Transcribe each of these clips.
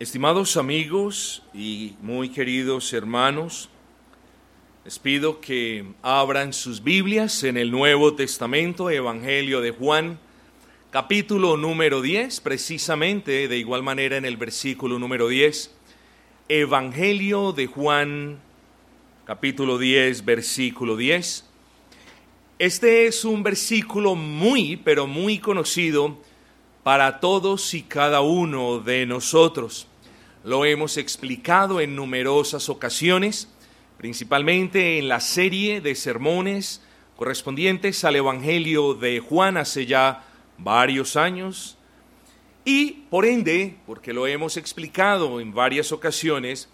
Estimados amigos y muy queridos hermanos, les pido que abran sus Biblias en el Nuevo Testamento, Evangelio de Juan, capítulo número 10, precisamente de igual manera en el versículo número 10. Evangelio de Juan, capítulo 10, versículo 10. Este es un versículo muy, pero muy conocido para todos y cada uno de nosotros. Lo hemos explicado en numerosas ocasiones, principalmente en la serie de sermones correspondientes al Evangelio de Juan hace ya varios años. Y por ende, porque lo hemos explicado en varias ocasiones,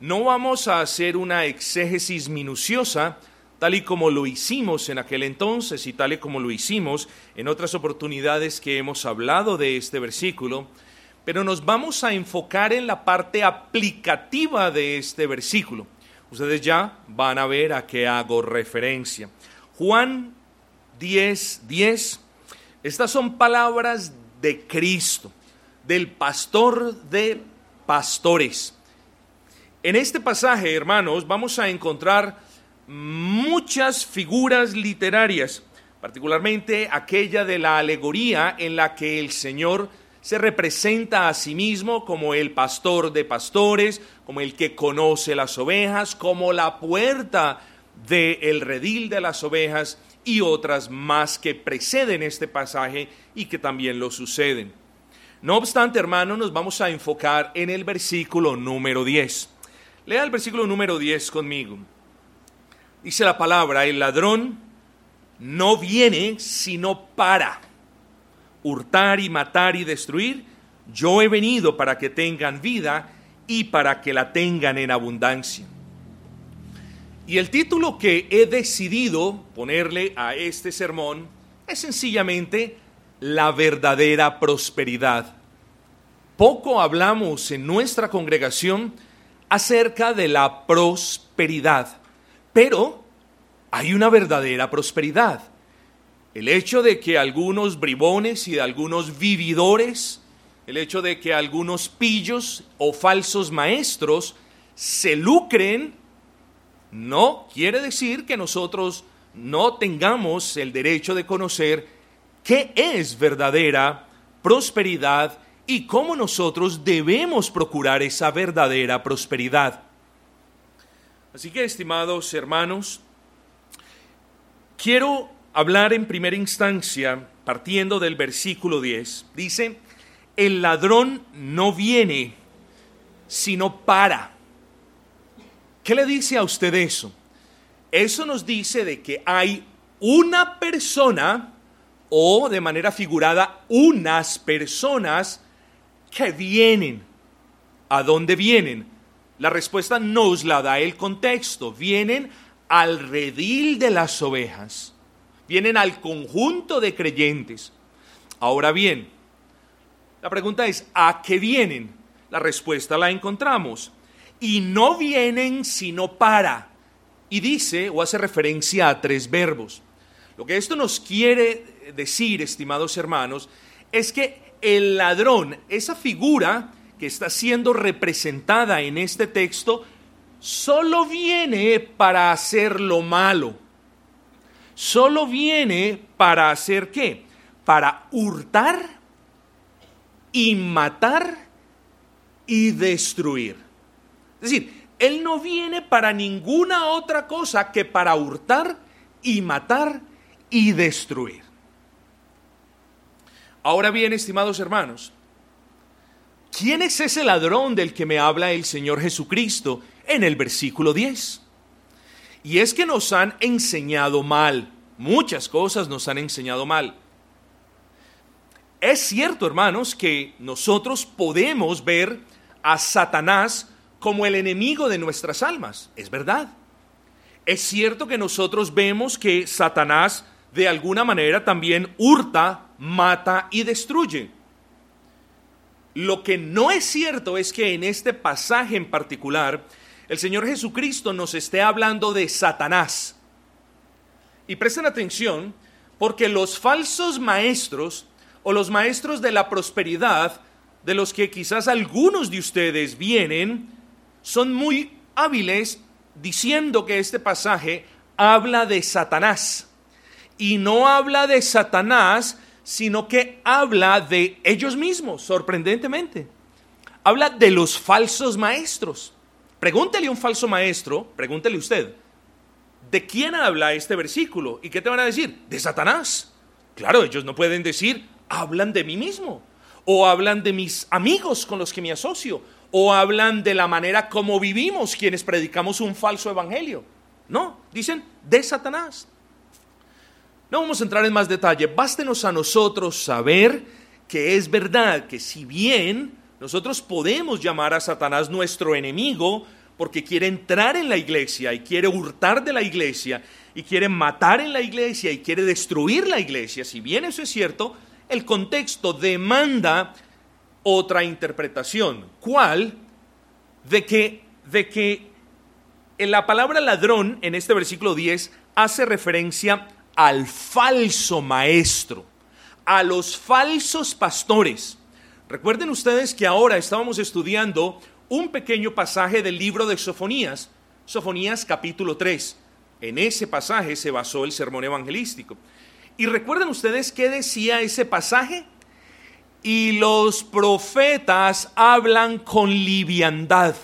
no vamos a hacer una exégesis minuciosa tal y como lo hicimos en aquel entonces y tal y como lo hicimos en otras oportunidades que hemos hablado de este versículo, pero nos vamos a enfocar en la parte aplicativa de este versículo. Ustedes ya van a ver a qué hago referencia. Juan 10, 10. Estas son palabras de Cristo, del pastor de pastores. En este pasaje, hermanos, vamos a encontrar muchas figuras literarias, particularmente aquella de la alegoría en la que el Señor se representa a sí mismo como el pastor de pastores, como el que conoce las ovejas, como la puerta del redil de las ovejas y otras más que preceden este pasaje y que también lo suceden. No obstante, hermano, nos vamos a enfocar en el versículo número 10. Lea el versículo número 10 conmigo. Dice la palabra, el ladrón no viene sino para hurtar y matar y destruir, yo he venido para que tengan vida y para que la tengan en abundancia. Y el título que he decidido ponerle a este sermón es sencillamente la verdadera prosperidad. Poco hablamos en nuestra congregación acerca de la prosperidad, pero hay una verdadera prosperidad. El hecho de que algunos bribones y de algunos vividores, el hecho de que algunos pillos o falsos maestros se lucren, no quiere decir que nosotros no tengamos el derecho de conocer qué es verdadera prosperidad y cómo nosotros debemos procurar esa verdadera prosperidad. Así que, estimados hermanos, quiero hablar en primera instancia, partiendo del versículo 10, dice, el ladrón no viene sino para. ¿Qué le dice a usted eso? Eso nos dice de que hay una persona o de manera figurada unas personas que vienen. ¿A dónde vienen? La respuesta nos la da el contexto. Vienen al redil de las ovejas vienen al conjunto de creyentes. Ahora bien, la pregunta es, ¿a qué vienen? La respuesta la encontramos. Y no vienen sino para. Y dice o hace referencia a tres verbos. Lo que esto nos quiere decir, estimados hermanos, es que el ladrón, esa figura que está siendo representada en este texto, solo viene para hacer lo malo solo viene para hacer qué? Para hurtar y matar y destruir. Es decir, Él no viene para ninguna otra cosa que para hurtar y matar y destruir. Ahora bien, estimados hermanos, ¿quién es ese ladrón del que me habla el Señor Jesucristo en el versículo 10? Y es que nos han enseñado mal. Muchas cosas nos han enseñado mal. Es cierto, hermanos, que nosotros podemos ver a Satanás como el enemigo de nuestras almas. Es verdad. Es cierto que nosotros vemos que Satanás de alguna manera también hurta, mata y destruye. Lo que no es cierto es que en este pasaje en particular el Señor Jesucristo nos esté hablando de Satanás. Y presten atención, porque los falsos maestros o los maestros de la prosperidad de los que quizás algunos de ustedes vienen son muy hábiles diciendo que este pasaje habla de Satanás. Y no habla de Satanás, sino que habla de ellos mismos, sorprendentemente. Habla de los falsos maestros. Pregúntele a un falso maestro, pregúntele usted, ¿de quién habla este versículo? ¿Y qué te van a decir? De Satanás. Claro, ellos no pueden decir, hablan de mí mismo, o hablan de mis amigos con los que me asocio, o hablan de la manera como vivimos quienes predicamos un falso evangelio. No, dicen de Satanás. No vamos a entrar en más detalle, bástenos a nosotros saber que es verdad que si bien nosotros podemos llamar a Satanás nuestro enemigo porque quiere entrar en la iglesia y quiere hurtar de la iglesia y quiere matar en la iglesia y quiere destruir la iglesia. Si bien eso es cierto, el contexto demanda otra interpretación. ¿Cuál? De que, de que la palabra ladrón en este versículo 10 hace referencia al falso maestro, a los falsos pastores. Recuerden ustedes que ahora estábamos estudiando un pequeño pasaje del libro de Sofonías, Sofonías capítulo 3. En ese pasaje se basó el sermón evangelístico. ¿Y recuerdan ustedes qué decía ese pasaje? Y los profetas hablan con liviandad.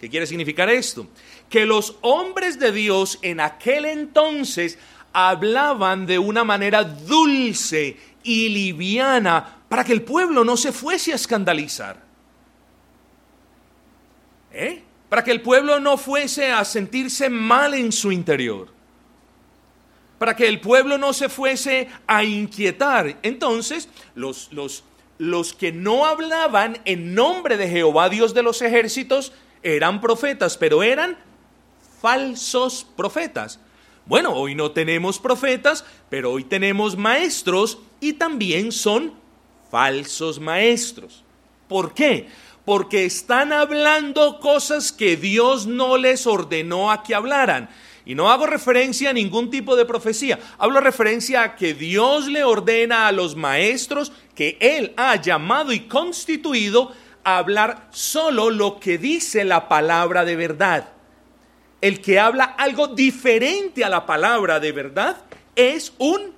¿Qué quiere significar esto? Que los hombres de Dios en aquel entonces hablaban de una manera dulce y liviana para que el pueblo no se fuese a escandalizar. ¿Eh? Para que el pueblo no fuese a sentirse mal en su interior. Para que el pueblo no se fuese a inquietar. Entonces, los, los, los que no hablaban en nombre de Jehová, Dios de los ejércitos, eran profetas, pero eran falsos profetas. Bueno, hoy no tenemos profetas, pero hoy tenemos maestros y también son falsos maestros. ¿Por qué? Porque están hablando cosas que Dios no les ordenó a que hablaran. Y no hago referencia a ningún tipo de profecía, hablo referencia a que Dios le ordena a los maestros que Él ha llamado y constituido a hablar solo lo que dice la palabra de verdad. El que habla algo diferente a la palabra de verdad es un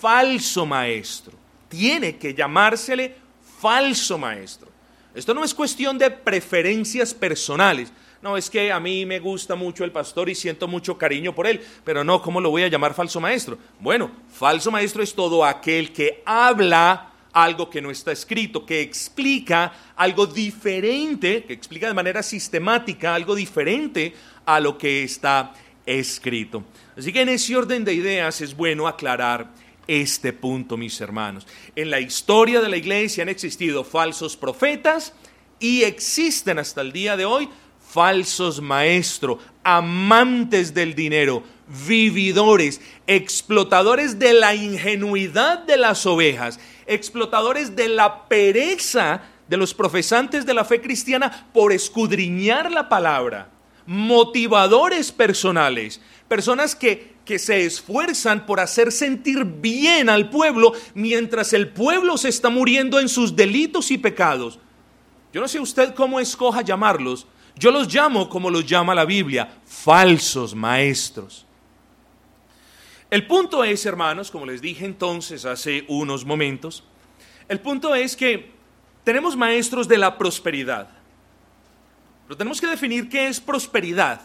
falso maestro tiene que llamársele falso maestro. Esto no es cuestión de preferencias personales. No, es que a mí me gusta mucho el pastor y siento mucho cariño por él, pero no, ¿cómo lo voy a llamar falso maestro? Bueno, falso maestro es todo aquel que habla algo que no está escrito, que explica algo diferente, que explica de manera sistemática algo diferente a lo que está escrito. Así que en ese orden de ideas es bueno aclarar este punto, mis hermanos. En la historia de la iglesia han existido falsos profetas y existen hasta el día de hoy falsos maestros, amantes del dinero, vividores, explotadores de la ingenuidad de las ovejas, explotadores de la pereza de los profesantes de la fe cristiana por escudriñar la palabra, motivadores personales, personas que que se esfuerzan por hacer sentir bien al pueblo mientras el pueblo se está muriendo en sus delitos y pecados. Yo no sé usted cómo escoja llamarlos, yo los llamo como los llama la Biblia, falsos maestros. El punto es, hermanos, como les dije entonces hace unos momentos, el punto es que tenemos maestros de la prosperidad, pero tenemos que definir qué es prosperidad.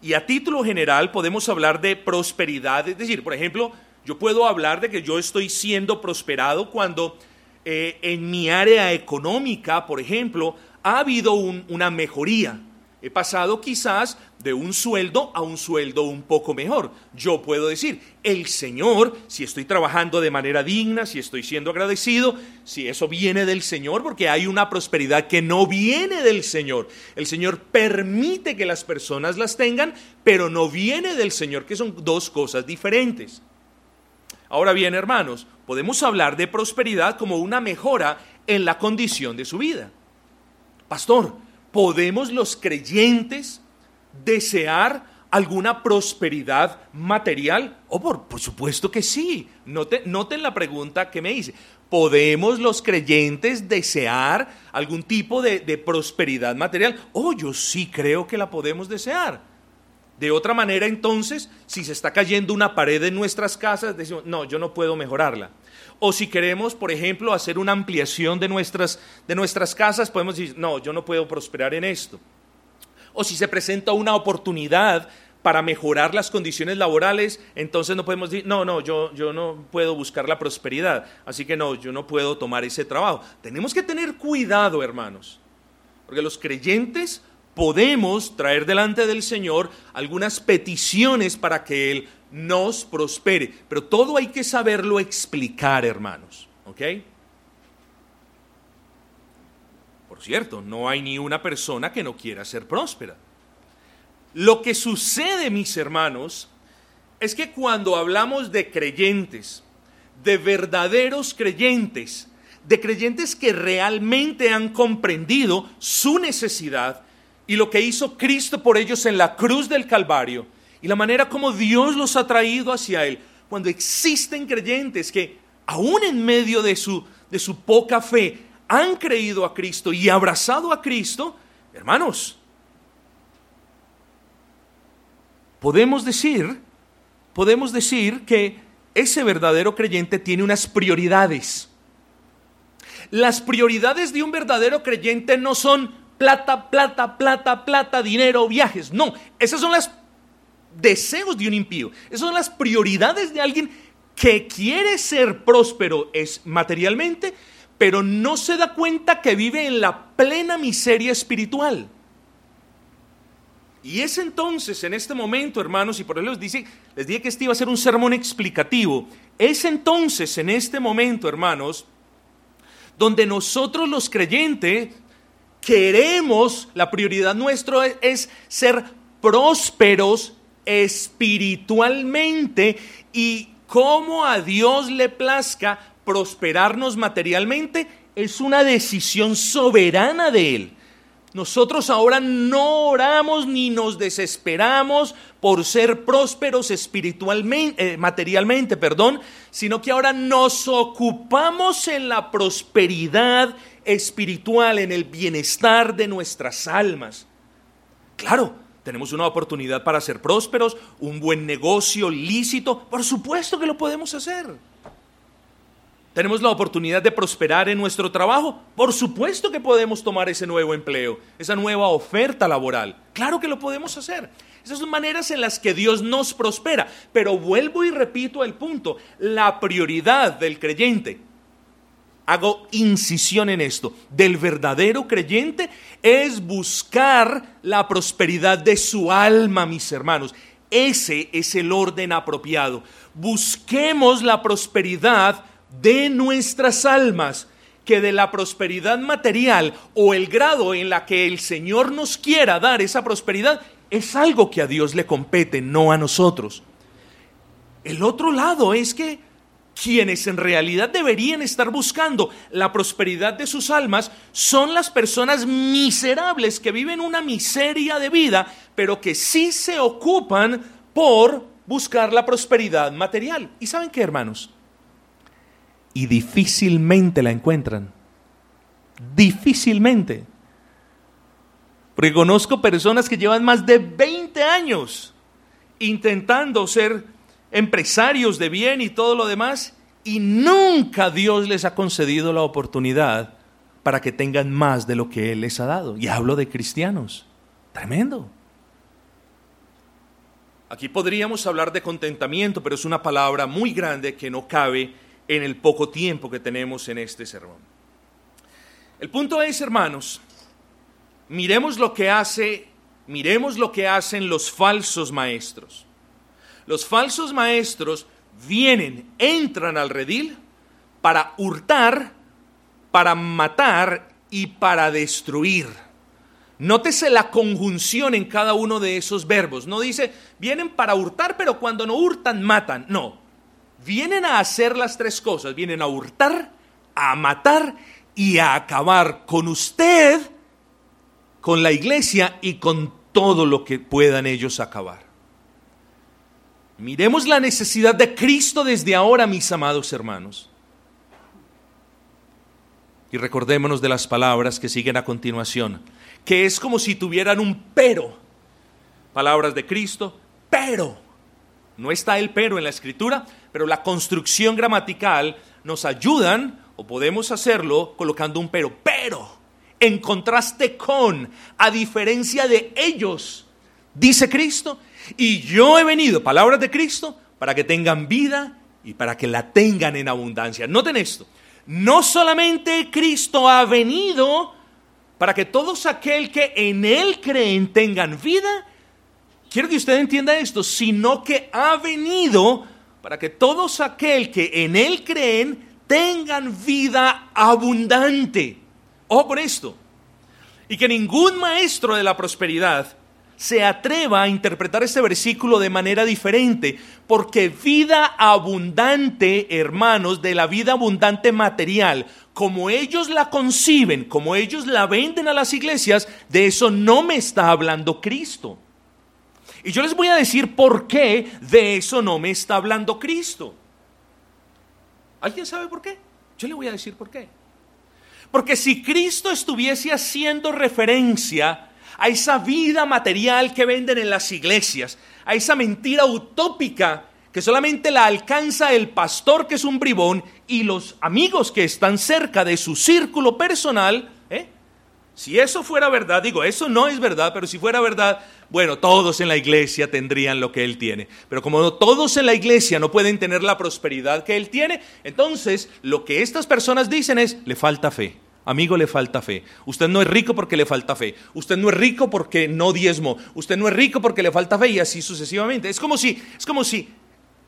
Y a título general podemos hablar de prosperidad, es decir, por ejemplo, yo puedo hablar de que yo estoy siendo prosperado cuando eh, en mi área económica, por ejemplo, ha habido una mejoría. He pasado quizás de un sueldo a un sueldo un poco mejor. Yo puedo decir, el Señor, si estoy trabajando de manera digna, si estoy siendo agradecido, si eso viene del Señor, porque hay una prosperidad que no viene del Señor. El Señor permite que las personas las tengan, pero no viene del Señor, que son dos cosas diferentes. Ahora bien, hermanos, podemos hablar de prosperidad como una mejora en la condición de su vida. Pastor, ¿Podemos los creyentes desear alguna prosperidad material? Oh, por, supuesto que sí. Noten, noten la pregunta que me hice. ¿Podemos los creyentes desear algún tipo de, de, prosperidad material? Oh, yo sí creo que la podemos desear. De otra manera, entonces, si se está cayendo una pared en nuestras casas, decimos, no, yo no puedo mejorarla. O si queremos, por ejemplo, hacer una ampliación de nuestras, de nuestras casas, podemos decir, no, yo no puedo prosperar en esto. O si se presenta una oportunidad para mejorar las condiciones laborales, entonces no podemos decir, no, no, yo, yo no puedo buscar la prosperidad, así que no, yo no puedo tomar ese trabajo. Tenemos que tener cuidado, hermanos, porque los creyentes podemos traer delante del Señor algunas peticiones para que Él nos prospere. Pero todo hay que saberlo explicar, hermanos. ¿Ok? Por cierto, no hay ni una persona que no quiera ser próspera. Lo que sucede, mis hermanos, es que cuando hablamos de creyentes, de verdaderos creyentes, de creyentes que realmente han comprendido su necesidad y lo que hizo Cristo por ellos en la cruz del Calvario, y la manera como Dios los ha traído hacia Él. Cuando existen creyentes que, aún en medio de su, de su poca fe, han creído a Cristo y abrazado a Cristo, hermanos, podemos decir, podemos decir que ese verdadero creyente tiene unas prioridades. Las prioridades de un verdadero creyente no son plata, plata, plata, plata, dinero, viajes. No, esas son las deseos de un impío. Esas son las prioridades de alguien que quiere ser próspero es materialmente, pero no se da cuenta que vive en la plena miseria espiritual. Y es entonces, en este momento, hermanos, y por eso les, dice, les dije que este iba a ser un sermón explicativo, es entonces, en este momento, hermanos, donde nosotros los creyentes queremos, la prioridad nuestra es ser prósperos espiritualmente y cómo a Dios le plazca prosperarnos materialmente es una decisión soberana de Él. Nosotros ahora no oramos ni nos desesperamos por ser prósperos espiritualmente, eh, materialmente, perdón, sino que ahora nos ocupamos en la prosperidad espiritual, en el bienestar de nuestras almas. Claro, tenemos una oportunidad para ser prósperos, un buen negocio lícito, por supuesto que lo podemos hacer. Tenemos la oportunidad de prosperar en nuestro trabajo, por supuesto que podemos tomar ese nuevo empleo, esa nueva oferta laboral. Claro que lo podemos hacer. Esas son maneras en las que Dios nos prospera. Pero vuelvo y repito el punto, la prioridad del creyente hago incisión en esto, del verdadero creyente es buscar la prosperidad de su alma, mis hermanos. Ese es el orden apropiado. Busquemos la prosperidad de nuestras almas, que de la prosperidad material o el grado en la que el Señor nos quiera dar esa prosperidad es algo que a Dios le compete, no a nosotros. El otro lado es que quienes en realidad deberían estar buscando la prosperidad de sus almas son las personas miserables que viven una miseria de vida, pero que sí se ocupan por buscar la prosperidad material. ¿Y saben qué, hermanos? Y difícilmente la encuentran. Difícilmente. Porque conozco personas que llevan más de 20 años intentando ser empresarios de bien y todo lo demás, y nunca Dios les ha concedido la oportunidad para que tengan más de lo que Él les ha dado. Y hablo de cristianos. Tremendo. Aquí podríamos hablar de contentamiento, pero es una palabra muy grande que no cabe en el poco tiempo que tenemos en este sermón. El punto es, hermanos, miremos lo que hace, miremos lo que hacen los falsos maestros. Los falsos maestros vienen, entran al redil para hurtar, para matar y para destruir. Nótese la conjunción en cada uno de esos verbos. No dice, vienen para hurtar, pero cuando no hurtan, matan. No, vienen a hacer las tres cosas. Vienen a hurtar, a matar y a acabar con usted, con la iglesia y con todo lo que puedan ellos acabar. Miremos la necesidad de Cristo desde ahora, mis amados hermanos. Y recordémonos de las palabras que siguen a continuación, que es como si tuvieran un pero. Palabras de Cristo, pero. No está el pero en la escritura, pero la construcción gramatical nos ayudan, o podemos hacerlo colocando un pero. Pero, en contraste con, a diferencia de ellos, dice Cristo, y yo he venido, palabras de Cristo, para que tengan vida y para que la tengan en abundancia. Noten esto, no solamente Cristo ha venido para que todos aquel que en Él creen tengan vida, quiero que usted entienda esto, sino que ha venido para que todos aquel que en Él creen tengan vida abundante. Ojo con esto. Y que ningún maestro de la prosperidad se atreva a interpretar este versículo de manera diferente, porque vida abundante, hermanos, de la vida abundante material, como ellos la conciben, como ellos la venden a las iglesias, de eso no me está hablando Cristo. Y yo les voy a decir por qué de eso no me está hablando Cristo. ¿Alguien sabe por qué? Yo le voy a decir por qué. Porque si Cristo estuviese haciendo referencia a esa vida material que venden en las iglesias, a esa mentira utópica que solamente la alcanza el pastor que es un bribón y los amigos que están cerca de su círculo personal, ¿eh? si eso fuera verdad, digo, eso no es verdad, pero si fuera verdad, bueno, todos en la iglesia tendrían lo que él tiene. Pero como todos en la iglesia no pueden tener la prosperidad que él tiene, entonces lo que estas personas dicen es, le falta fe. Amigo, le falta fe. Usted no es rico porque le falta fe. Usted no es rico porque no diezmo. Usted no es rico porque le falta fe y así sucesivamente. Es como si, es como si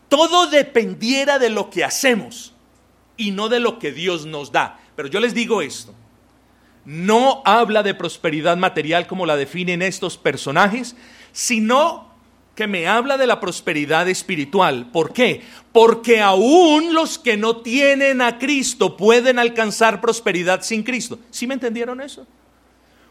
todo dependiera de lo que hacemos y no de lo que Dios nos da. Pero yo les digo esto. No habla de prosperidad material como la definen estos personajes, sino que me habla de la prosperidad espiritual. ¿Por qué? Porque aún los que no tienen a Cristo pueden alcanzar prosperidad sin Cristo. ¿Sí me entendieron eso?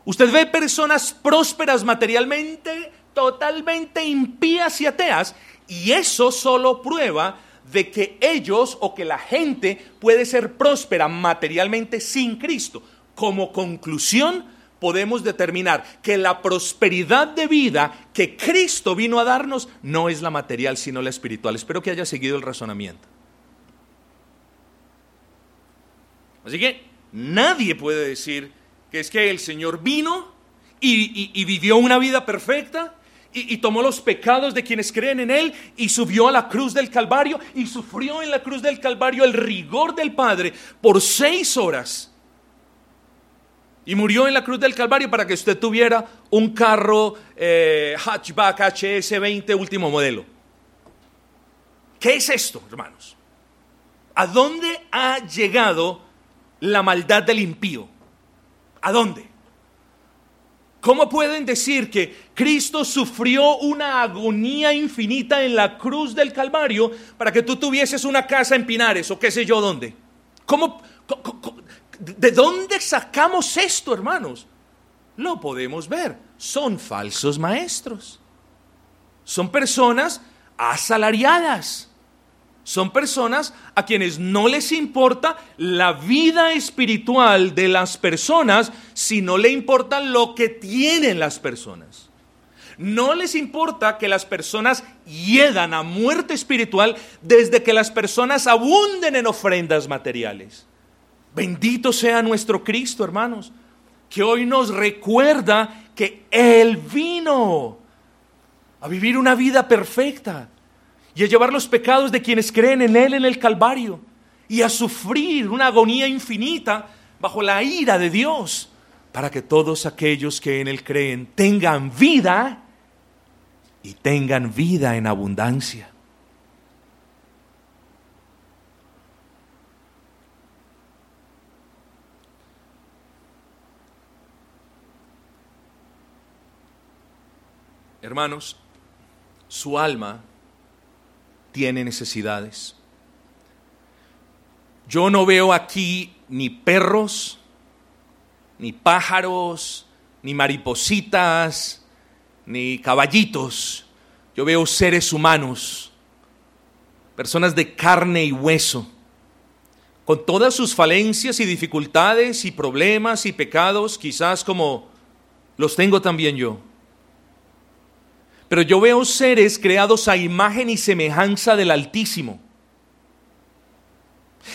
Usted ve personas prósperas materialmente, totalmente impías y ateas, y eso solo prueba de que ellos o que la gente puede ser próspera materialmente sin Cristo. Como conclusión, podemos determinar que la prosperidad de vida que Cristo vino a darnos no es la material, sino la espiritual. Espero que haya seguido el razonamiento. Así que nadie puede decir que es que el Señor vino y, vivió una vida perfecta y, y, tomó los pecados de quienes creen en Él y subió a la cruz del Calvario y sufrió en la cruz del Calvario el rigor del Padre por seis horas y murió en la cruz del Calvario para que usted tuviera un carro eh, hatchback HS20 último modelo. ¿Qué es esto, hermanos? ¿A dónde ha llegado la maldad del impío? ¿A dónde? ¿Cómo pueden decir que Cristo sufrió una agonía infinita en la cruz del Calvario para que tú tuvieses una casa en Pinares o qué sé yo dónde? ¿Cómo, cómo ¿De dónde sacamos esto, hermanos? Lo podemos ver. Son falsos maestros. Son personas asalariadas. Son personas a quienes no les importa la vida espiritual de las personas, sino le importa lo que tienen las personas. No les importa que las personas hiedan a muerte espiritual desde que las personas abunden en ofrendas materiales. Bendito sea nuestro Cristo, hermanos, que hoy nos recuerda que Él vino a vivir una vida perfecta y a llevar los pecados de quienes creen en Él en el Calvario y a sufrir una agonía infinita bajo la ira de Dios para que todos aquellos que en Él creen tengan vida y tengan vida en abundancia. Hermanos, su alma tiene necesidades. Yo no veo aquí ni perros, ni pájaros, ni maripositas, ni caballitos. Yo veo seres humanos, personas de carne y hueso, con todas sus falencias y dificultades y problemas y pecados, quizás como los tengo también yo. Pero yo veo seres creados a imagen y semejanza del Altísimo.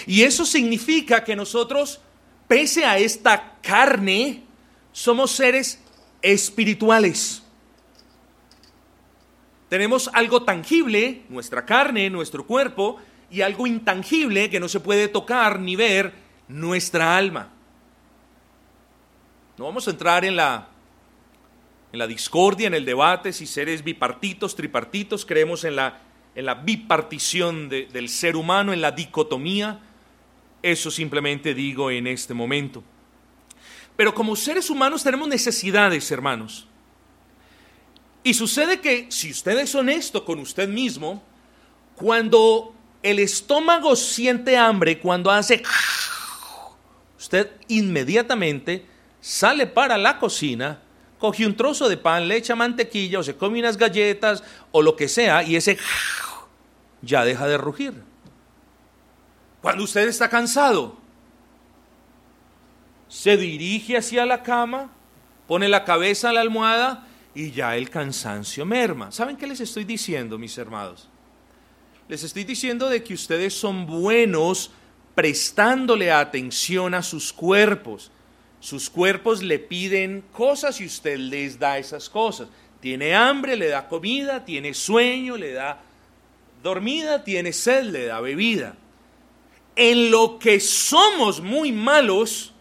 Y eso significa que nosotros, pese a esta carne, somos seres espirituales. Tenemos algo tangible, nuestra carne, nuestro cuerpo, y algo intangible que no se puede tocar ni ver, nuestra alma. No vamos a entrar en la, en la discordia, en el debate, si seres bipartitos, tripartitos, creemos en la, en la bipartición del ser humano, en la dicotomía. Eso simplemente digo en este momento. Pero como seres humanos tenemos necesidades, hermanos. Y sucede que si usted es honesto con usted mismo, cuando el estómago siente hambre, cuando hace... Usted inmediatamente sale para la cocina, coge un trozo de pan, le echa mantequilla o se come unas galletas o lo que sea y ese ya deja de rugir. Cuando usted está cansado, se dirige hacia la cama, pone la cabeza a la almohada y ya el cansancio merma. ¿Saben qué les estoy diciendo, mis hermanos? Les estoy diciendo de que ustedes son buenos prestándole atención a sus cuerpos. Sus cuerpos le piden cosas y usted les da esas cosas. Tiene hambre, le da comida, tiene sueño, le da dormida, tiene sed, le da bebida. En lo que somos muy malos,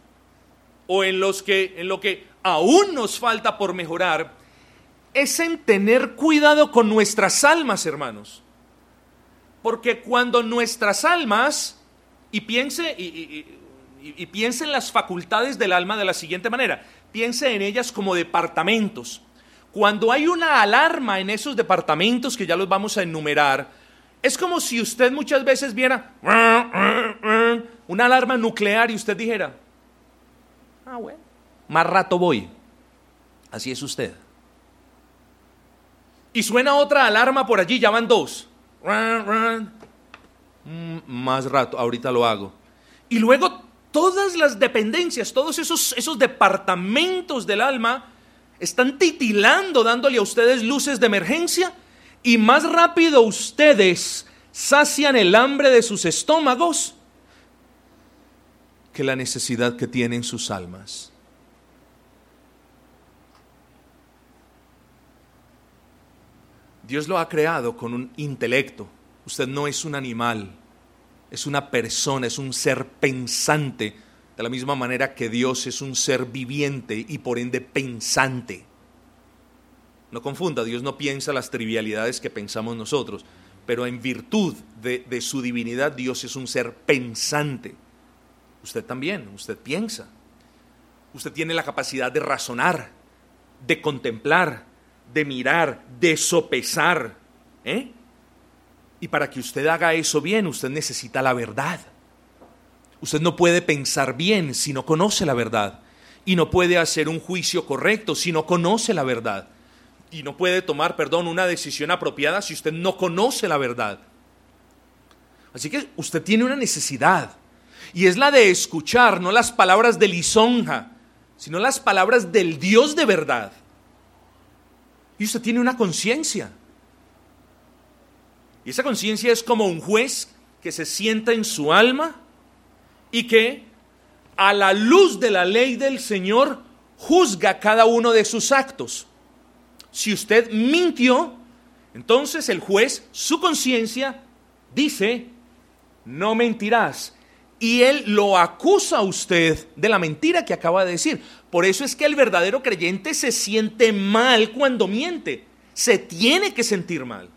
o en, los que, en lo que aún nos falta por mejorar, es en tener cuidado con nuestras almas, hermanos. Porque cuando nuestras almas, y piense, y, piense en las facultades del alma de la siguiente manera, piense en ellas como departamentos. Cuando hay una alarma en esos departamentos, que ya los vamos a enumerar, es como si usted muchas veces viera una alarma nuclear y usted dijera, Ah, bueno. Más rato voy. Así es usted. Y suena otra alarma por allí, ya van dos. Mm, más rato, ahorita lo hago. Y luego todas las dependencias, todos esos, esos departamentos del alma están titilando, dándole a ustedes luces de emergencia. Y más rápido ustedes sacian el hambre de sus estómagos que la necesidad que tienen sus almas. Dios lo ha creado con un intelecto. Usted no es un animal, es una persona, es un ser pensante, de la misma manera que Dios es un ser viviente y por ende pensante. No confunda, Dios no piensa las trivialidades que pensamos nosotros, pero en virtud de, su divinidad Dios es un ser pensante. Usted también, usted piensa. Usted tiene la capacidad de razonar, de contemplar, de mirar, de sopesar. ¿eh? Y para que usted haga eso bien, usted necesita la verdad. Usted no puede pensar bien si no conoce la verdad. Y no puede hacer un juicio correcto si no conoce la verdad. Y no puede tomar, perdón, una decisión apropiada si usted no conoce la verdad. Así que usted tiene una necesidad y es la de escuchar no las palabras de lisonja, sino las palabras del Dios de verdad. Y usted tiene una conciencia. Y esa conciencia es como un juez que se sienta en su alma y que a la luz de la ley del Señor juzga cada uno de sus actos. Si usted mintió, entonces el juez, su conciencia, dice, no mentirás y él lo acusa a usted de la mentira que acaba de decir. Por eso es que el verdadero creyente se siente mal cuando miente. Se tiene que sentir mal.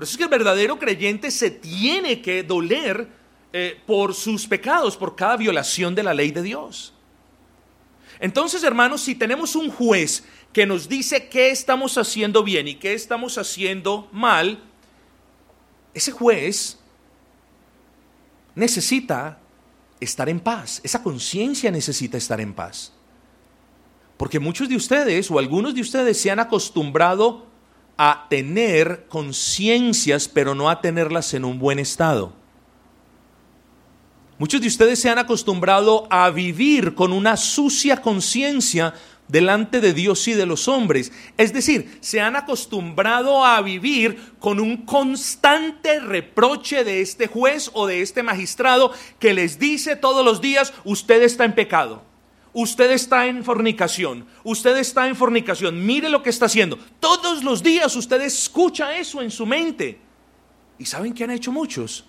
Por eso es que el verdadero creyente se tiene que doler eh, por sus pecados, por cada violación de la ley de Dios. Entonces, hermanos, si tenemos un juez que nos dice qué estamos haciendo bien y qué estamos haciendo mal, ese juez necesita estar en paz, esa conciencia necesita estar en paz. Porque muchos de ustedes o algunos de ustedes se han acostumbrado a tener conciencias, pero no a tenerlas en un buen estado. Muchos de ustedes se han acostumbrado a vivir con una sucia conciencia delante de Dios y de los hombres. Es decir, se han acostumbrado a vivir con un constante reproche de este juez o de este magistrado que les dice todos los días, usted está en pecado. Usted está en fornicación, usted está en fornicación, mire lo que está haciendo. Todos los días usted escucha eso en su mente. ¿Y saben qué han hecho muchos?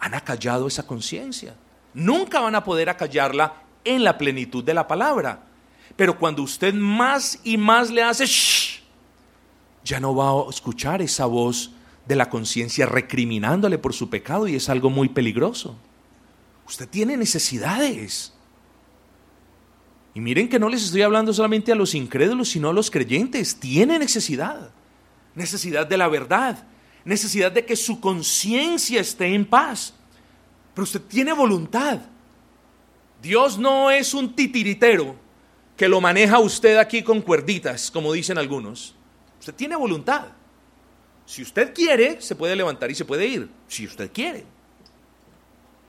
han acallado esa conciencia. Nunca van a poder acallarla en la plenitud de la palabra. Pero cuando usted más y más le hace, ya no va a escuchar esa voz de la conciencia recriminándole por su pecado y es algo muy peligroso. Usted tiene necesidades. Y miren que no les estoy hablando solamente a los incrédulos, sino a los creyentes. Tiene necesidad. Necesidad de la verdad necesidad de que su conciencia esté en paz. Pero usted tiene voluntad. Dios no es un titiritero que lo maneja usted aquí con cuerditas, como dicen algunos. Usted tiene voluntad. Si usted quiere, se puede levantar y se puede ir. Si usted quiere.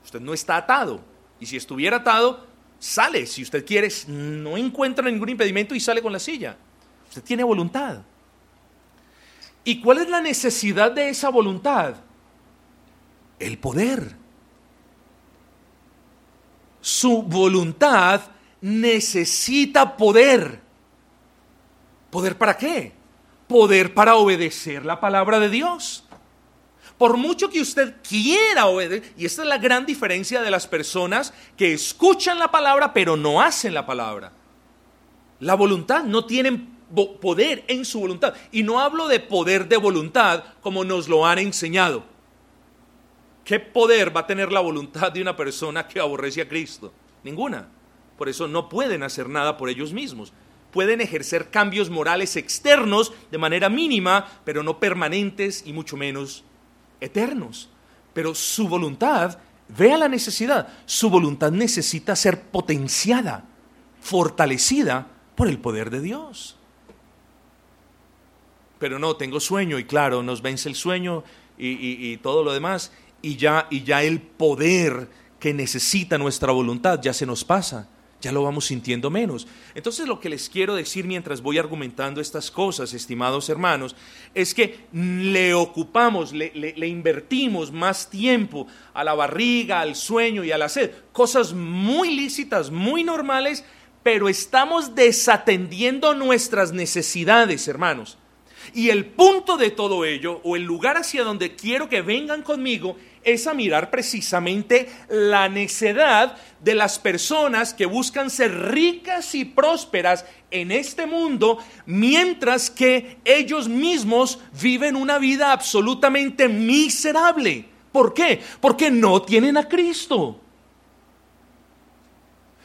Usted no está atado. Y si estuviera atado, sale. Si usted quiere, no encuentra ningún impedimento y sale con la silla. Usted tiene voluntad. ¿Y cuál es la necesidad de esa voluntad? El poder. Su voluntad necesita poder. ¿Poder para qué? Poder para obedecer la palabra de Dios. Por mucho que usted quiera obedecer, y esta es la gran diferencia de las personas que escuchan la palabra pero no hacen la palabra. La voluntad no tienen poder en su voluntad. Y no hablo de poder de voluntad como nos lo han enseñado. ¿Qué poder va a tener la voluntad de una persona que aborrece a Cristo? Ninguna. Por eso no pueden hacer nada por ellos mismos. Pueden ejercer cambios morales externos de manera mínima, pero no permanentes y mucho menos eternos. Pero su voluntad, vea la necesidad, su voluntad necesita ser potenciada, fortalecida por el poder de Dios pero no, tengo sueño y claro, nos vence el sueño y, todo lo demás y ya, y ya el poder que necesita nuestra voluntad ya se nos pasa, ya lo vamos sintiendo menos. Entonces lo que les quiero decir mientras voy argumentando estas cosas, estimados hermanos, es que le ocupamos, le, invertimos más tiempo a la barriga, al sueño y a la sed, cosas muy lícitas, muy normales, pero estamos desatendiendo nuestras necesidades, hermanos. Y el punto de todo ello, o el lugar hacia donde quiero que vengan conmigo, es a mirar precisamente la necedad de las personas que buscan ser ricas y prósperas en este mundo, mientras que ellos mismos viven una vida absolutamente miserable. ¿Por qué? Porque no tienen a Cristo.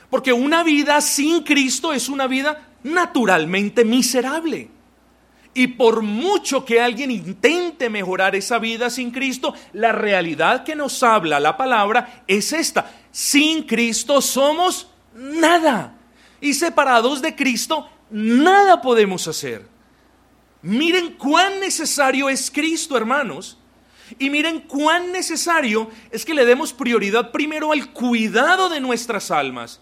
Porque una vida sin Cristo es una vida naturalmente miserable. Y por mucho que alguien intente mejorar esa vida sin Cristo, la realidad que nos habla la palabra es esta. Sin Cristo somos nada. Y separados de Cristo, nada podemos hacer. Miren cuán necesario es Cristo, hermanos. Y miren cuán necesario es que le demos prioridad primero al cuidado de nuestras almas.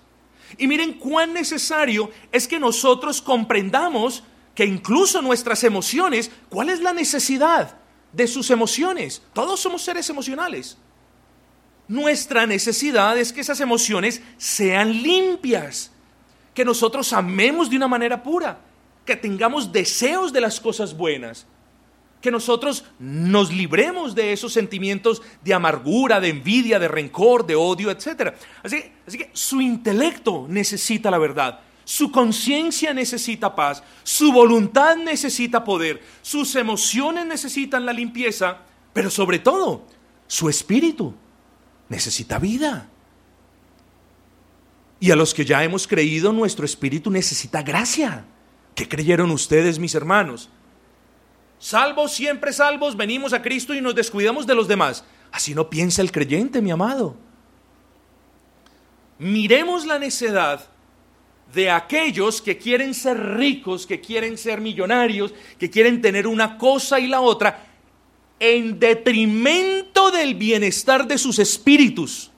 Y miren cuán necesario es que nosotros comprendamos que incluso nuestras emociones, ¿cuál es la necesidad de sus emociones? Todos somos seres emocionales. Nuestra necesidad es que esas emociones sean limpias, que nosotros amemos de una manera pura, que tengamos deseos de las cosas buenas, que nosotros nos libremos de esos sentimientos de amargura, de envidia, de rencor, de odio, etc. Así, así que su intelecto necesita la verdad. Su conciencia necesita paz, su voluntad necesita poder, sus emociones necesitan la limpieza, pero sobre todo, su espíritu necesita vida. Y a los que ya hemos creído, nuestro espíritu necesita gracia. ¿Qué creyeron ustedes, mis hermanos? Salvos, siempre salvos, venimos a Cristo y nos descuidamos de los demás. Así no piensa el creyente, mi amado. Miremos la necedad de aquellos que quieren ser ricos, que quieren ser millonarios, que quieren tener una cosa y la otra, en detrimento del bienestar de sus espíritus.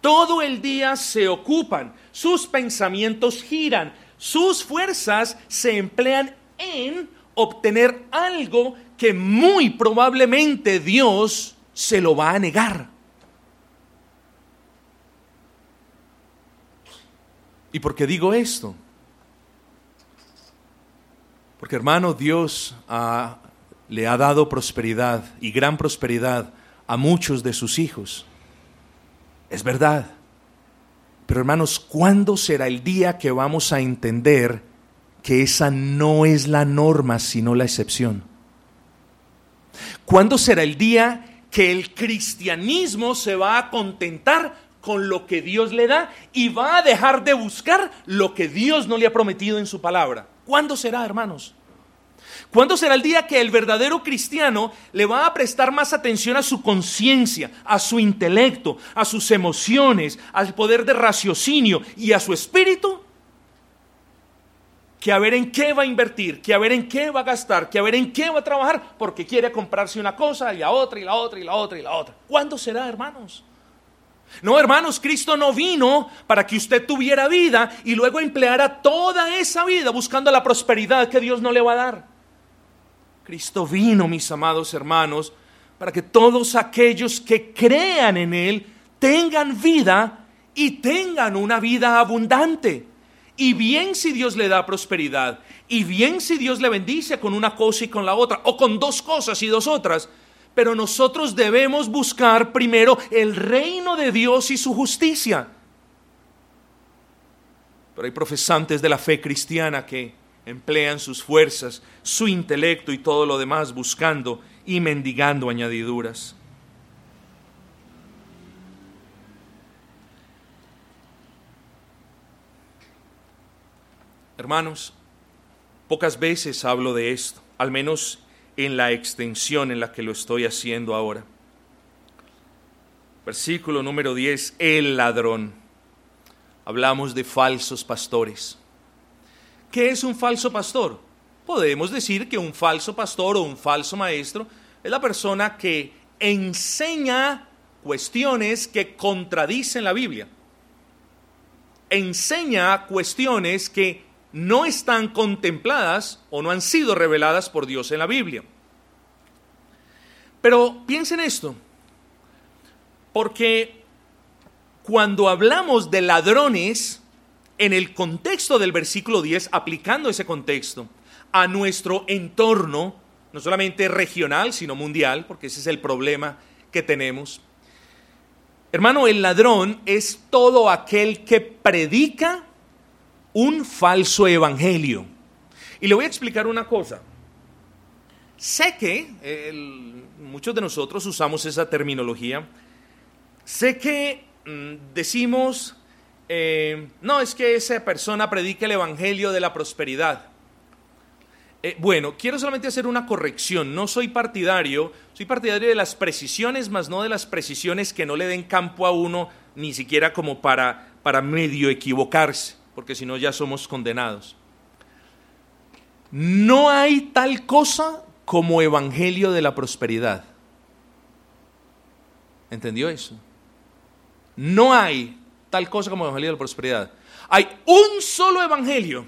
Todo el día se ocupan, sus pensamientos giran, sus fuerzas se emplean en obtener algo que muy probablemente Dios se lo va a negar. ¿Y por qué digo esto? Porque hermano, Dios le ha dado prosperidad y gran prosperidad a muchos de sus hijos. Es verdad. Pero hermanos, ¿cuándo será el día que vamos a entender que esa no es la norma, sino la excepción? ¿Cuándo será el día que el cristianismo se va a contentar con lo que Dios le da y va a dejar de buscar lo que Dios no le ha prometido en su palabra? ¿Cuándo será, hermanos? ¿Cuándo será el día que el verdadero cristiano le va a prestar más atención a su conciencia, a su intelecto, a sus emociones, al poder de raciocinio y a su espíritu? Que a ver en qué va a invertir, que a ver en qué va a gastar, que a ver en qué va a trabajar, porque quiere comprarse una cosa y la otra y la otra y la otra y la otra. ¿Cuándo será, hermanos? No, hermanos, Cristo no vino para que usted tuviera vida y luego empleara toda esa vida buscando la prosperidad que Dios no le va a dar. Cristo vino, mis amados hermanos, para que todos aquellos que crean en Él tengan vida y tengan una vida abundante. Y bien si Dios le da prosperidad, y bien si Dios le bendice con una cosa y con la otra, o con dos cosas y dos otras, pero nosotros debemos buscar primero el reino de Dios y su justicia. Pero hay profesantes de la fe cristiana que emplean sus fuerzas, su intelecto y todo lo demás buscando y mendigando añadiduras. Hermanos, pocas veces hablo de esto, al menos en la extensión en la que lo estoy haciendo ahora. Versículo número 10, el ladrón. Hablamos de falsos pastores. ¿Qué es un falso pastor? Podemos decir que un falso pastor o un falso maestro es la persona que enseña cuestiones que contradicen la Biblia. Enseña cuestiones que no están contempladas o no han sido reveladas por Dios en la Biblia. Pero piensen esto, porque cuando hablamos de ladrones, en el contexto del versículo 10, aplicando ese contexto a nuestro entorno, no solamente regional, sino mundial, porque ese es el problema que tenemos. Hermano, el ladrón es todo aquel que predica un falso evangelio. Y le voy a explicar una cosa. Sé que muchos de nosotros usamos esa terminología. Sé que mm, decimos eh, no, es que esa persona predica el Evangelio de la prosperidad. Eh, bueno, quiero solamente hacer una corrección. No soy partidario, soy partidario de las precisiones, más no de las precisiones que no le den campo a uno, ni siquiera como para, para medio equivocarse, porque si no ya somos condenados. No hay tal cosa como Evangelio de la prosperidad. ¿Entendió eso? No hay tal cosa como Evangelio de la Prosperidad. Hay un solo Evangelio.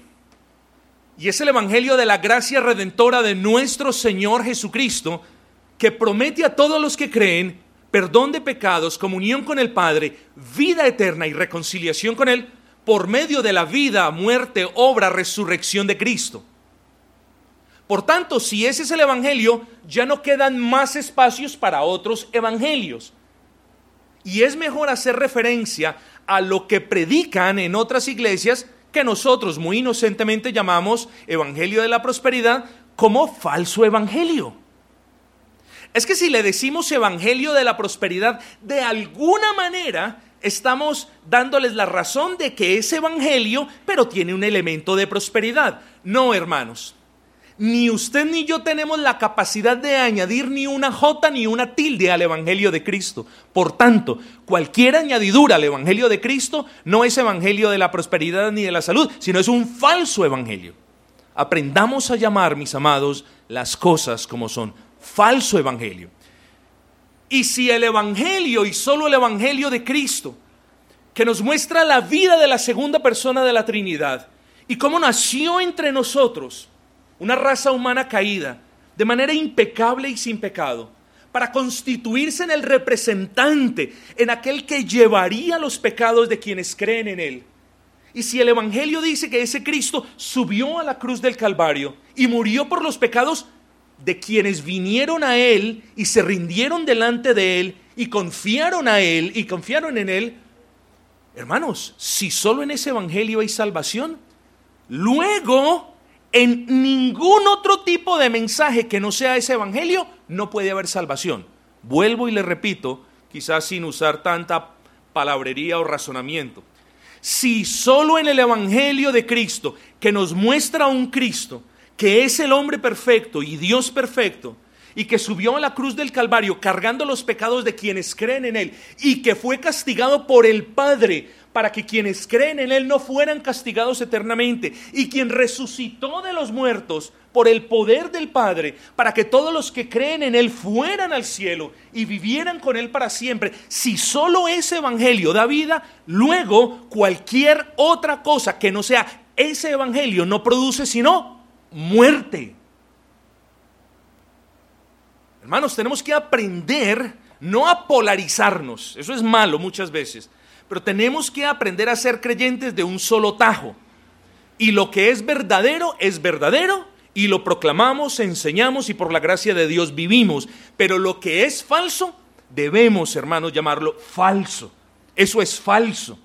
Y es el Evangelio de la gracia redentora de nuestro Señor Jesucristo, que promete a todos los que creen perdón de pecados, comunión con el Padre, vida eterna y reconciliación con Él por medio de la vida, muerte, obra, resurrección de Cristo. Por tanto, si ese es el Evangelio, ya no quedan más espacios para otros evangelios. Y es mejor hacer referencia a lo que predican en otras iglesias que nosotros muy inocentemente llamamos Evangelio de la Prosperidad como falso Evangelio. Es que si le decimos Evangelio de la Prosperidad, de alguna manera estamos dándoles la razón de que es Evangelio, pero tiene un elemento de prosperidad. No, hermanos ni usted ni yo tenemos la capacidad de añadir ni una jota ni una tilde al Evangelio de Cristo. Por tanto, cualquier añadidura al Evangelio de Cristo no es Evangelio de la prosperidad ni de la salud, sino es un falso Evangelio. Aprendamos a llamar, mis amados, las cosas como son. Falso Evangelio. Y si el Evangelio y solo el Evangelio de Cristo, que nos muestra la vida de la segunda persona de la Trinidad y cómo nació entre nosotros una raza humana caída de manera impecable y sin pecado, para constituirse en el representante, en aquel que llevaría los pecados de quienes creen en Él. Y si el Evangelio dice que ese Cristo subió a la cruz del Calvario y murió por los pecados de quienes vinieron a Él y se rindieron delante de Él y confiaron a Él y confiaron en Él, hermanos, si solo en ese Evangelio hay salvación, luego en ningún otro tipo de mensaje que no sea ese Evangelio no puede haber salvación. Vuelvo y le repito, quizás sin usar tanta palabrería o razonamiento. Si solo en el Evangelio de Cristo, que nos muestra un Cristo, que es el hombre perfecto y Dios perfecto, y que subió a la cruz del Calvario cargando los pecados de quienes creen en Él, y que fue castigado por el Padre para que quienes creen en Él no fueran castigados eternamente, y quien resucitó de los muertos por el poder del Padre, para que todos los que creen en Él fueran al cielo y vivieran con Él para siempre. Si solo ese Evangelio da vida, luego cualquier otra cosa que no sea ese Evangelio no produce sino muerte. Hermanos, tenemos que aprender no a polarizarnos, eso es malo muchas veces, pero tenemos que aprender a ser creyentes de un solo tajo. Y lo que es verdadero es verdadero y lo proclamamos, enseñamos y por la gracia de Dios vivimos. Pero lo que es falso, debemos, hermanos, llamarlo falso. Eso es falso.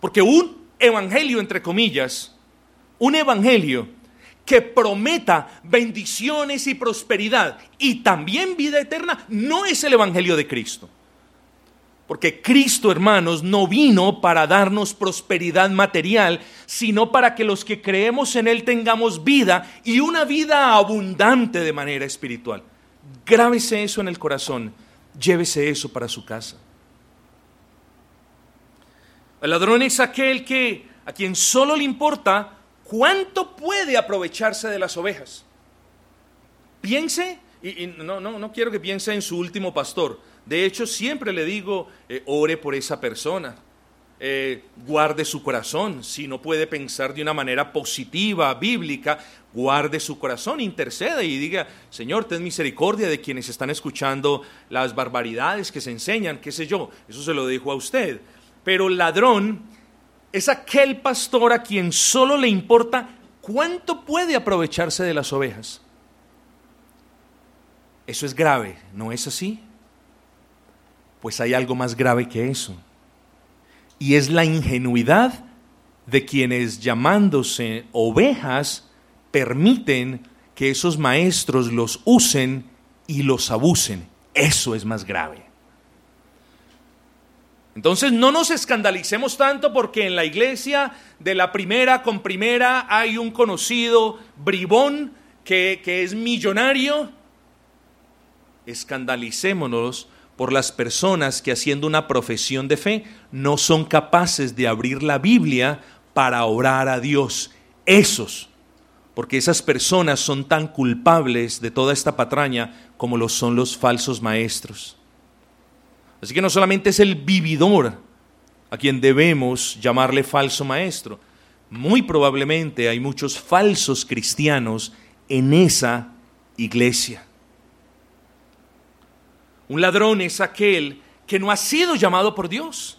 Porque un evangelio, entre comillas, un evangelio que prometa bendiciones y prosperidad y también vida eterna, no es el evangelio de Cristo. Porque Cristo, hermanos, no vino para darnos prosperidad material, sino para que los que creemos en Él tengamos vida y una vida abundante de manera espiritual. Grábese eso en el corazón, llévese eso para su casa. El ladrón es aquel que a quien solo le importa cuánto puede aprovecharse de las ovejas. Piense, y, no, no, no quiero que piense en su último pastor, de hecho, siempre le digo, eh, ore por esa persona. Eh, guarde su corazón. Si no puede pensar de una manera positiva, bíblica, guarde su corazón, interceda y diga, Señor, ten misericordia de quienes están escuchando las barbaridades que se enseñan, qué sé yo. Eso se lo dijo a usted. Pero ladrón es aquel pastor a quien solo le importa cuánto puede aprovecharse de las ovejas. Eso es grave, ¿no es así? Pues hay algo más grave que eso. Y es la ingenuidad de quienes llamándose ovejas permiten que esos maestros los usen y los abusen. Eso es más grave. Entonces no nos escandalicemos tanto porque en la iglesia de la primera con primera hay un conocido bribón que, que es millonario. Escandalicémonos por las personas que haciendo una profesión de fe no son capaces de abrir la Biblia para orar a Dios. Esos, porque esas personas son tan culpables de toda esta patraña como lo son los falsos maestros. Así que no solamente es el vividor a quien debemos llamarle falso maestro, muy probablemente hay muchos falsos cristianos en esa iglesia. Un ladrón es aquel que no ha sido llamado por Dios.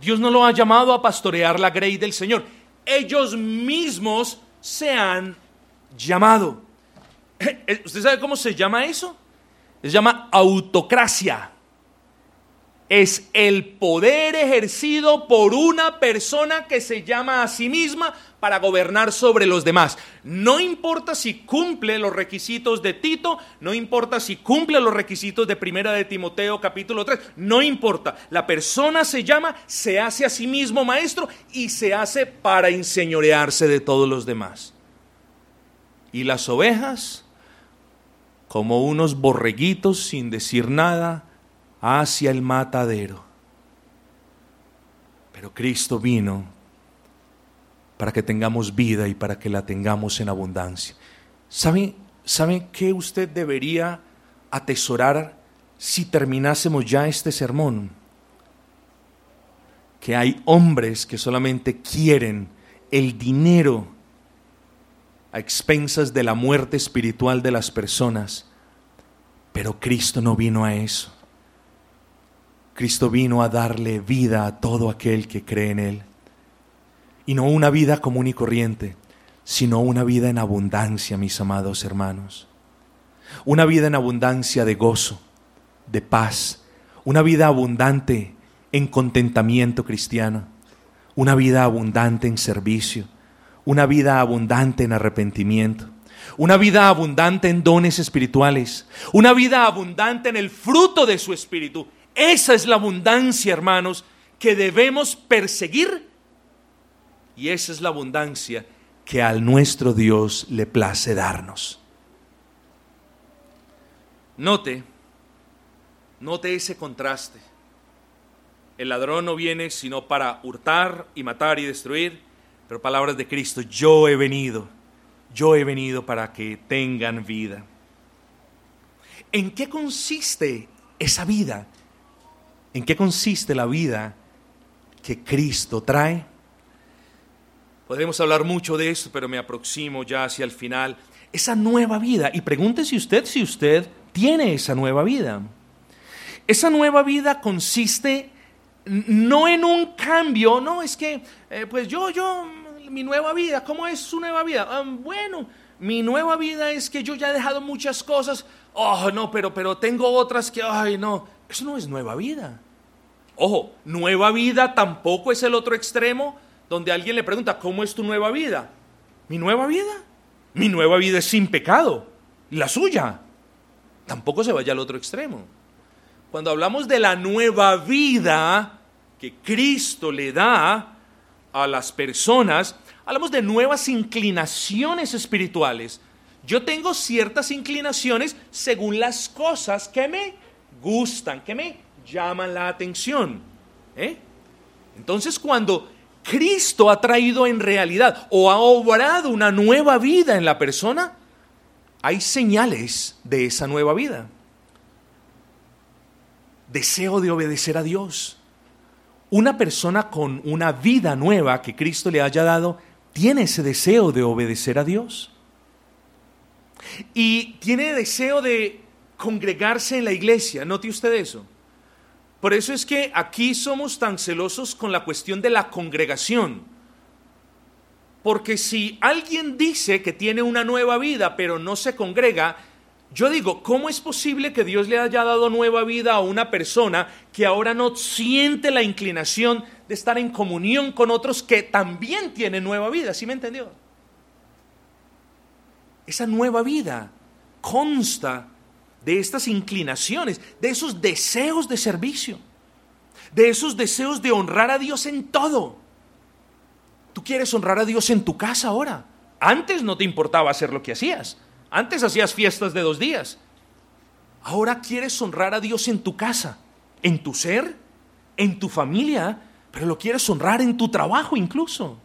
Dios no lo ha llamado a pastorear la grey del Señor. Ellos mismos se han llamado. ¿Usted sabe cómo se llama eso? Se llama autocracia es el poder ejercido por una persona que se llama a sí misma para gobernar sobre los demás. No importa si cumple los requisitos de Tito, no importa si cumple los requisitos de Primera de Timoteo capítulo 3, no importa. La persona se llama, se hace a sí mismo maestro y se hace para enseñorearse de todos los demás. Y las ovejas, como unos borreguitos sin decir nada, hacia el matadero. Pero Cristo vino para que tengamos vida y para que la tengamos en abundancia. ¿Sabe, ¿Sabe qué usted debería atesorar si terminásemos ya este sermón, que hay hombres que solamente quieren el dinero a expensas de la muerte espiritual de las personas, pero Cristo no vino a eso. Cristo vino a darle vida a todo aquel que cree en Él. Y no una vida común y corriente, sino una vida en abundancia, mis amados hermanos. Una vida en abundancia de gozo, de paz, una vida abundante en contentamiento cristiano, una vida abundante en servicio, una vida abundante en arrepentimiento, una vida abundante en dones espirituales, una vida abundante en el fruto de su espíritu. Esa es la abundancia, hermanos, que debemos perseguir y esa es la abundancia que al nuestro Dios le place darnos. Note, note ese contraste. El ladrón no viene sino para hurtar y matar y destruir, pero palabras de Cristo, yo he venido, yo he venido para que tengan vida. ¿En qué consiste esa vida? ¿En qué consiste la vida que Cristo trae? Podemos hablar mucho de esto, pero me aproximo ya hacia el final. Esa nueva vida. Y pregúntese usted si usted tiene esa nueva vida. Esa nueva vida consiste no en un cambio, no, es que, eh, pues yo, yo, mi nueva vida, ¿cómo es su nueva vida? Ah, bueno, mi nueva vida es que yo ya he dejado muchas cosas, oh, no, pero, pero tengo otras que, ay, no, eso no es nueva vida. Ojo, nueva vida tampoco es el otro extremo donde alguien le pregunta, ¿cómo es tu nueva vida? ¿Mi nueva vida? Mi nueva vida es sin pecado, la suya. Tampoco se vaya al otro extremo. Cuando hablamos de la nueva vida que Cristo le da a las personas, hablamos de nuevas inclinaciones espirituales. Yo tengo ciertas inclinaciones según las cosas que me gustan, que me llaman la atención. ¿eh? Entonces cuando Cristo ha traído en realidad o ha obrado una nueva vida en la persona, hay señales de esa nueva vida. Deseo de obedecer a Dios. Una persona con una vida nueva que Cristo le haya dado tiene ese deseo de obedecer a Dios. Y tiene deseo de congregarse en la iglesia. Note usted eso. Por eso es que aquí somos tan celosos con la cuestión de la congregación porque si alguien dice que tiene una nueva vida pero no se congrega, yo digo, ¿cómo es posible que Dios le haya dado nueva vida a una persona que ahora no siente la inclinación de estar en comunión con otros que también tienen nueva vida? ¿Sí me entendió? Esa nueva vida consta de estas inclinaciones, de esos deseos de servicio, de esos deseos de honrar a Dios en todo. Tú quieres honrar a Dios en tu casa ahora. Antes no te importaba hacer lo que hacías. Antes hacías fiestas de dos días. Ahora quieres honrar a Dios en tu casa, en tu ser, en tu familia, pero lo quieres honrar en tu trabajo incluso.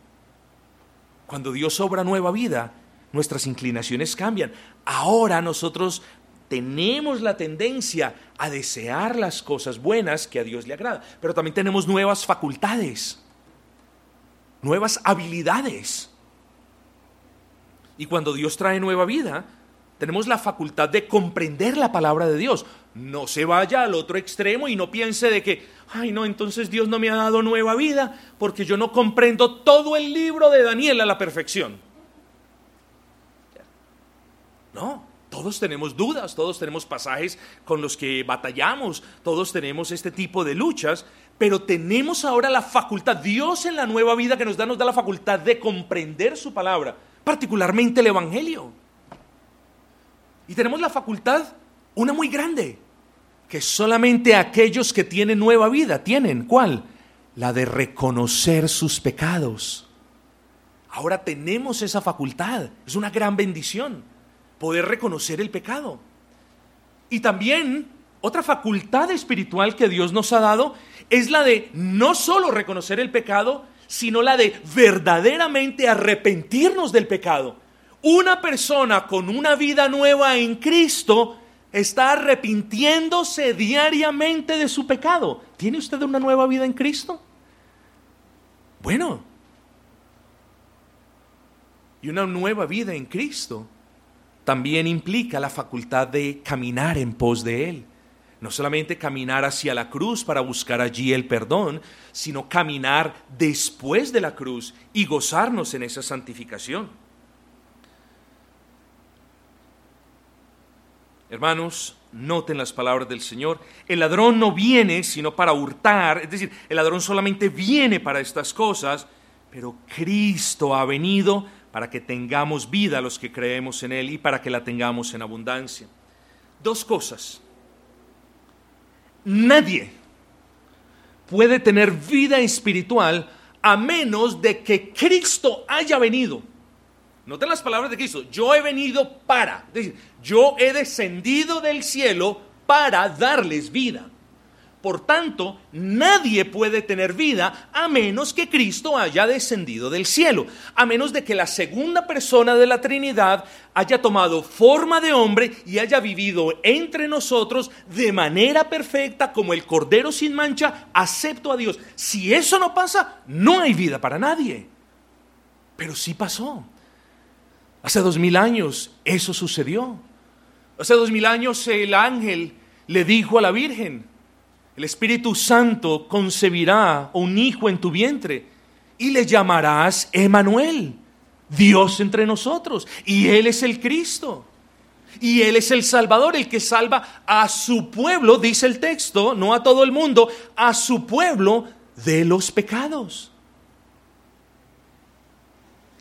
Cuando Dios obra nueva vida, nuestras inclinaciones cambian. Ahora nosotros tenemos la tendencia a desear las cosas buenas que a Dios le agrada, pero también tenemos nuevas facultades nuevas habilidades. Y cuando Dios trae nueva vida, tenemos la facultad de comprender la palabra de Dios. No se vaya al otro extremo y no piense de que, ay no, entonces Dios no me ha dado nueva vida porque yo no comprendo todo el libro de Daniel a la perfección. No, todos tenemos dudas, todos tenemos pasajes con los que batallamos, todos tenemos este tipo de luchas, pero tenemos ahora la facultad, Dios en la nueva vida que nos da, nos da la facultad de comprender su palabra, particularmente el Evangelio. Y tenemos la facultad, una muy grande, que solamente aquellos que tienen nueva vida tienen. ¿Cuál? La de reconocer sus pecados. Ahora tenemos esa facultad, es una gran bendición poder reconocer el pecado. Y también otra facultad espiritual que Dios nos ha dado es la de no solo reconocer el pecado, sino la de verdaderamente arrepentirnos del pecado. Una persona con una vida nueva en Cristo está arrepintiéndose diariamente de su pecado. ¿Tiene usted una nueva vida en Cristo? Bueno, y una nueva vida en Cristo también implica la facultad de caminar en pos de Él. No solamente caminar hacia la cruz para buscar allí el perdón, sino caminar después de la cruz y gozarnos en esa santificación. Hermanos, noten las palabras del Señor. El ladrón no viene sino para hurtar, es decir, el ladrón solamente viene para estas cosas, pero Cristo ha venido para que tengamos vida los que creemos en Él y para que la tengamos en abundancia. Dos cosas. Nadie puede tener vida espiritual a menos de que Cristo haya venido. Noten las palabras de Cristo. Yo he venido para. Yo he descendido del cielo para darles vida. Por tanto, nadie puede tener vida a menos que Cristo haya descendido del cielo, a menos de que la segunda persona de la Trinidad haya tomado forma de hombre y haya vivido entre nosotros de manera perfecta como el Cordero sin mancha, acepto a Dios. Si eso no pasa, no hay vida para nadie. Pero sí pasó. Hace dos mil años eso sucedió. Hace dos mil años el ángel le dijo a la Virgen, el Espíritu Santo concebirá un hijo en tu vientre y le llamarás Emanuel, Dios entre nosotros. Y Él es el Cristo. Y Él es el Salvador, el que salva a su pueblo, dice el texto, no a todo el mundo, a su pueblo de los pecados.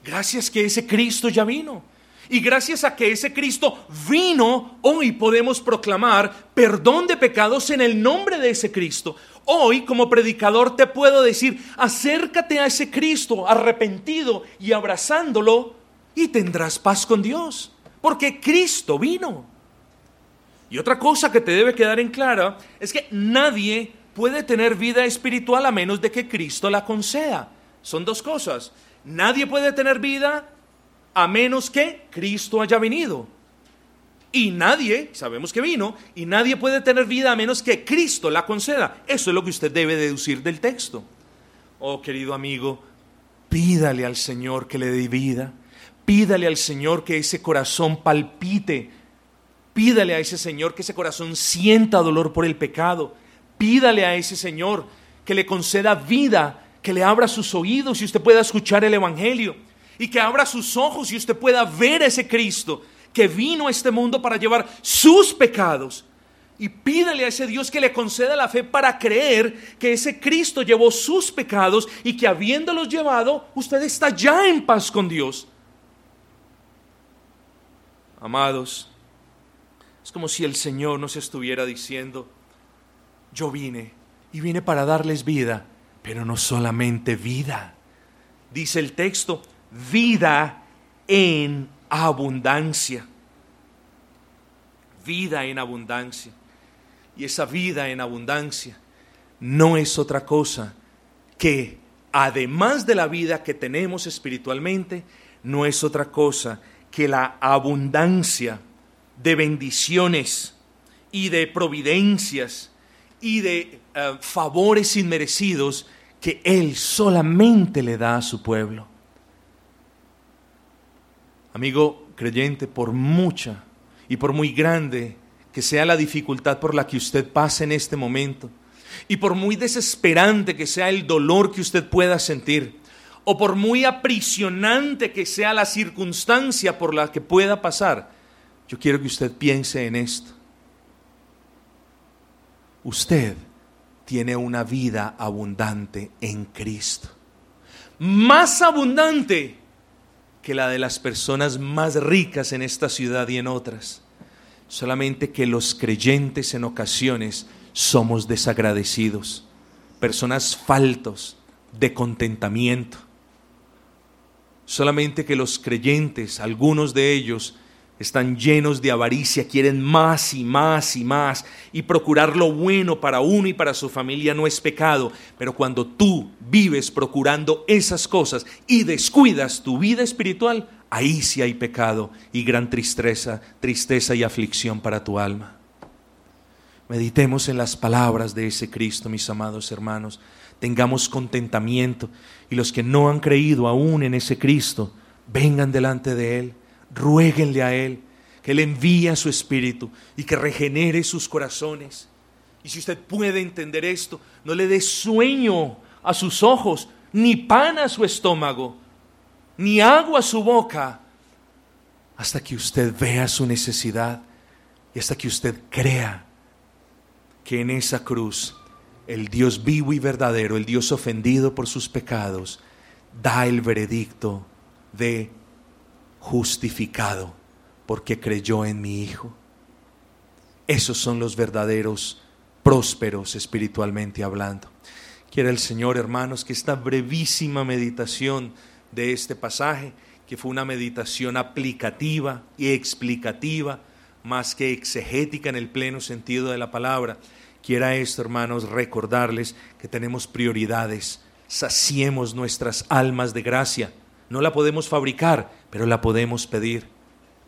Gracias que ese Cristo ya vino. Y gracias a que ese Cristo vino, hoy podemos proclamar perdón de pecados en el nombre de ese Cristo. Hoy como predicador te puedo decir, acércate a ese Cristo arrepentido y abrazándolo y tendrás paz con Dios. Porque Cristo vino. Y otra cosa que te debe quedar en clara es que nadie puede tener vida espiritual a menos de que Cristo la conceda. Son dos cosas. Nadie puede tener vida a menos que Cristo haya venido. Y nadie, sabemos que vino, y nadie puede tener vida a menos que Cristo la conceda. Eso es lo que usted debe deducir del texto. Oh, querido amigo, pídale al Señor que le dé vida. Pídale al Señor que ese corazón palpite. Pídale a ese Señor que ese corazón sienta dolor por el pecado. Pídale a ese Señor que le conceda vida, que le abra sus oídos y usted pueda escuchar el Evangelio y que abra sus ojos y usted pueda ver a ese Cristo que vino a este mundo para llevar sus pecados. Y pídale a ese Dios que le conceda la fe para creer que ese Cristo llevó sus pecados y que habiéndolos llevado, usted está ya en paz con Dios. Amados, es como si el Señor nos estuviera diciendo, yo vine y vine para darles vida, pero no solamente vida. Dice el texto, vida en abundancia. Vida en abundancia. Y esa vida en abundancia no es otra cosa que, además de la vida que tenemos espiritualmente, no es otra cosa que la abundancia de bendiciones y de providencias y de eh, favores inmerecidos que Él solamente le da a su pueblo. Amigo creyente, por mucha y por muy grande que sea la dificultad por la que usted pase en este momento, y por muy desesperante que sea el dolor que usted pueda sentir, o por muy aprisionante que sea la circunstancia por la que pueda pasar, yo quiero que usted piense en esto. Usted tiene una vida abundante en Cristo. Más abundante que la de las personas más ricas en esta ciudad y en otras. Solamente que los creyentes en ocasiones somos desagradecidos, personas faltos de contentamiento. Solamente que los creyentes, algunos de ellos, están llenos de avaricia, quieren más y más y más, y procurar lo bueno para uno y para su familia no es pecado, pero cuando tú vives procurando esas cosas y descuidas tu vida espiritual, ahí sí hay pecado y gran tristeza, tristeza y aflicción para tu alma. Meditemos en las palabras de ese Cristo, mis amados hermanos. Tengamos contentamiento y los que no han creído aún en ese Cristo, vengan delante de Él, ruéguenle a Él, que Él envíe su Espíritu y que regenere sus corazones. Y si usted puede entender esto, no le dé sueño a sus ojos, ni pan a su estómago, ni agua a su boca, hasta que usted vea su necesidad y hasta que usted crea que en esa cruz el Dios vivo y verdadero, el Dios ofendido por sus pecados, da el veredicto de justificado porque creyó en mi Hijo. Esos son los verdaderos prósperos espiritualmente hablando. Quiere el Señor, hermanos, que esta brevísima meditación de este pasaje, que fue una meditación aplicativa y explicativa, más que exegética en el pleno sentido de la palabra, quiera esto, hermanos, recordarles que tenemos prioridades. Saciemos nuestras almas de gracia. No la podemos fabricar, pero la podemos pedir.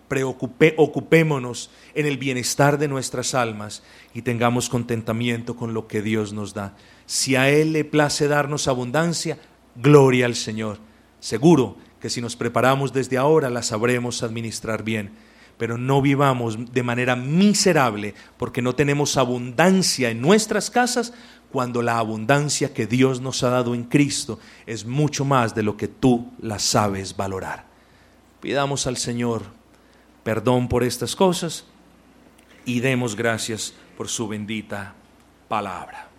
Preocupe, ocupémonos en el bienestar de nuestras almas y tengamos contentamiento con lo que Dios nos da. Si a Él le place darnos abundancia, gloria al Señor. Seguro que si nos preparamos desde ahora la sabremos administrar bien pero no vivamos de manera miserable porque no tenemos abundancia en nuestras casas cuando la abundancia que Dios nos ha dado en Cristo es mucho más de lo que tú la sabes valorar. Pidamos al Señor perdón por estas cosas y demos gracias por su bendita palabra.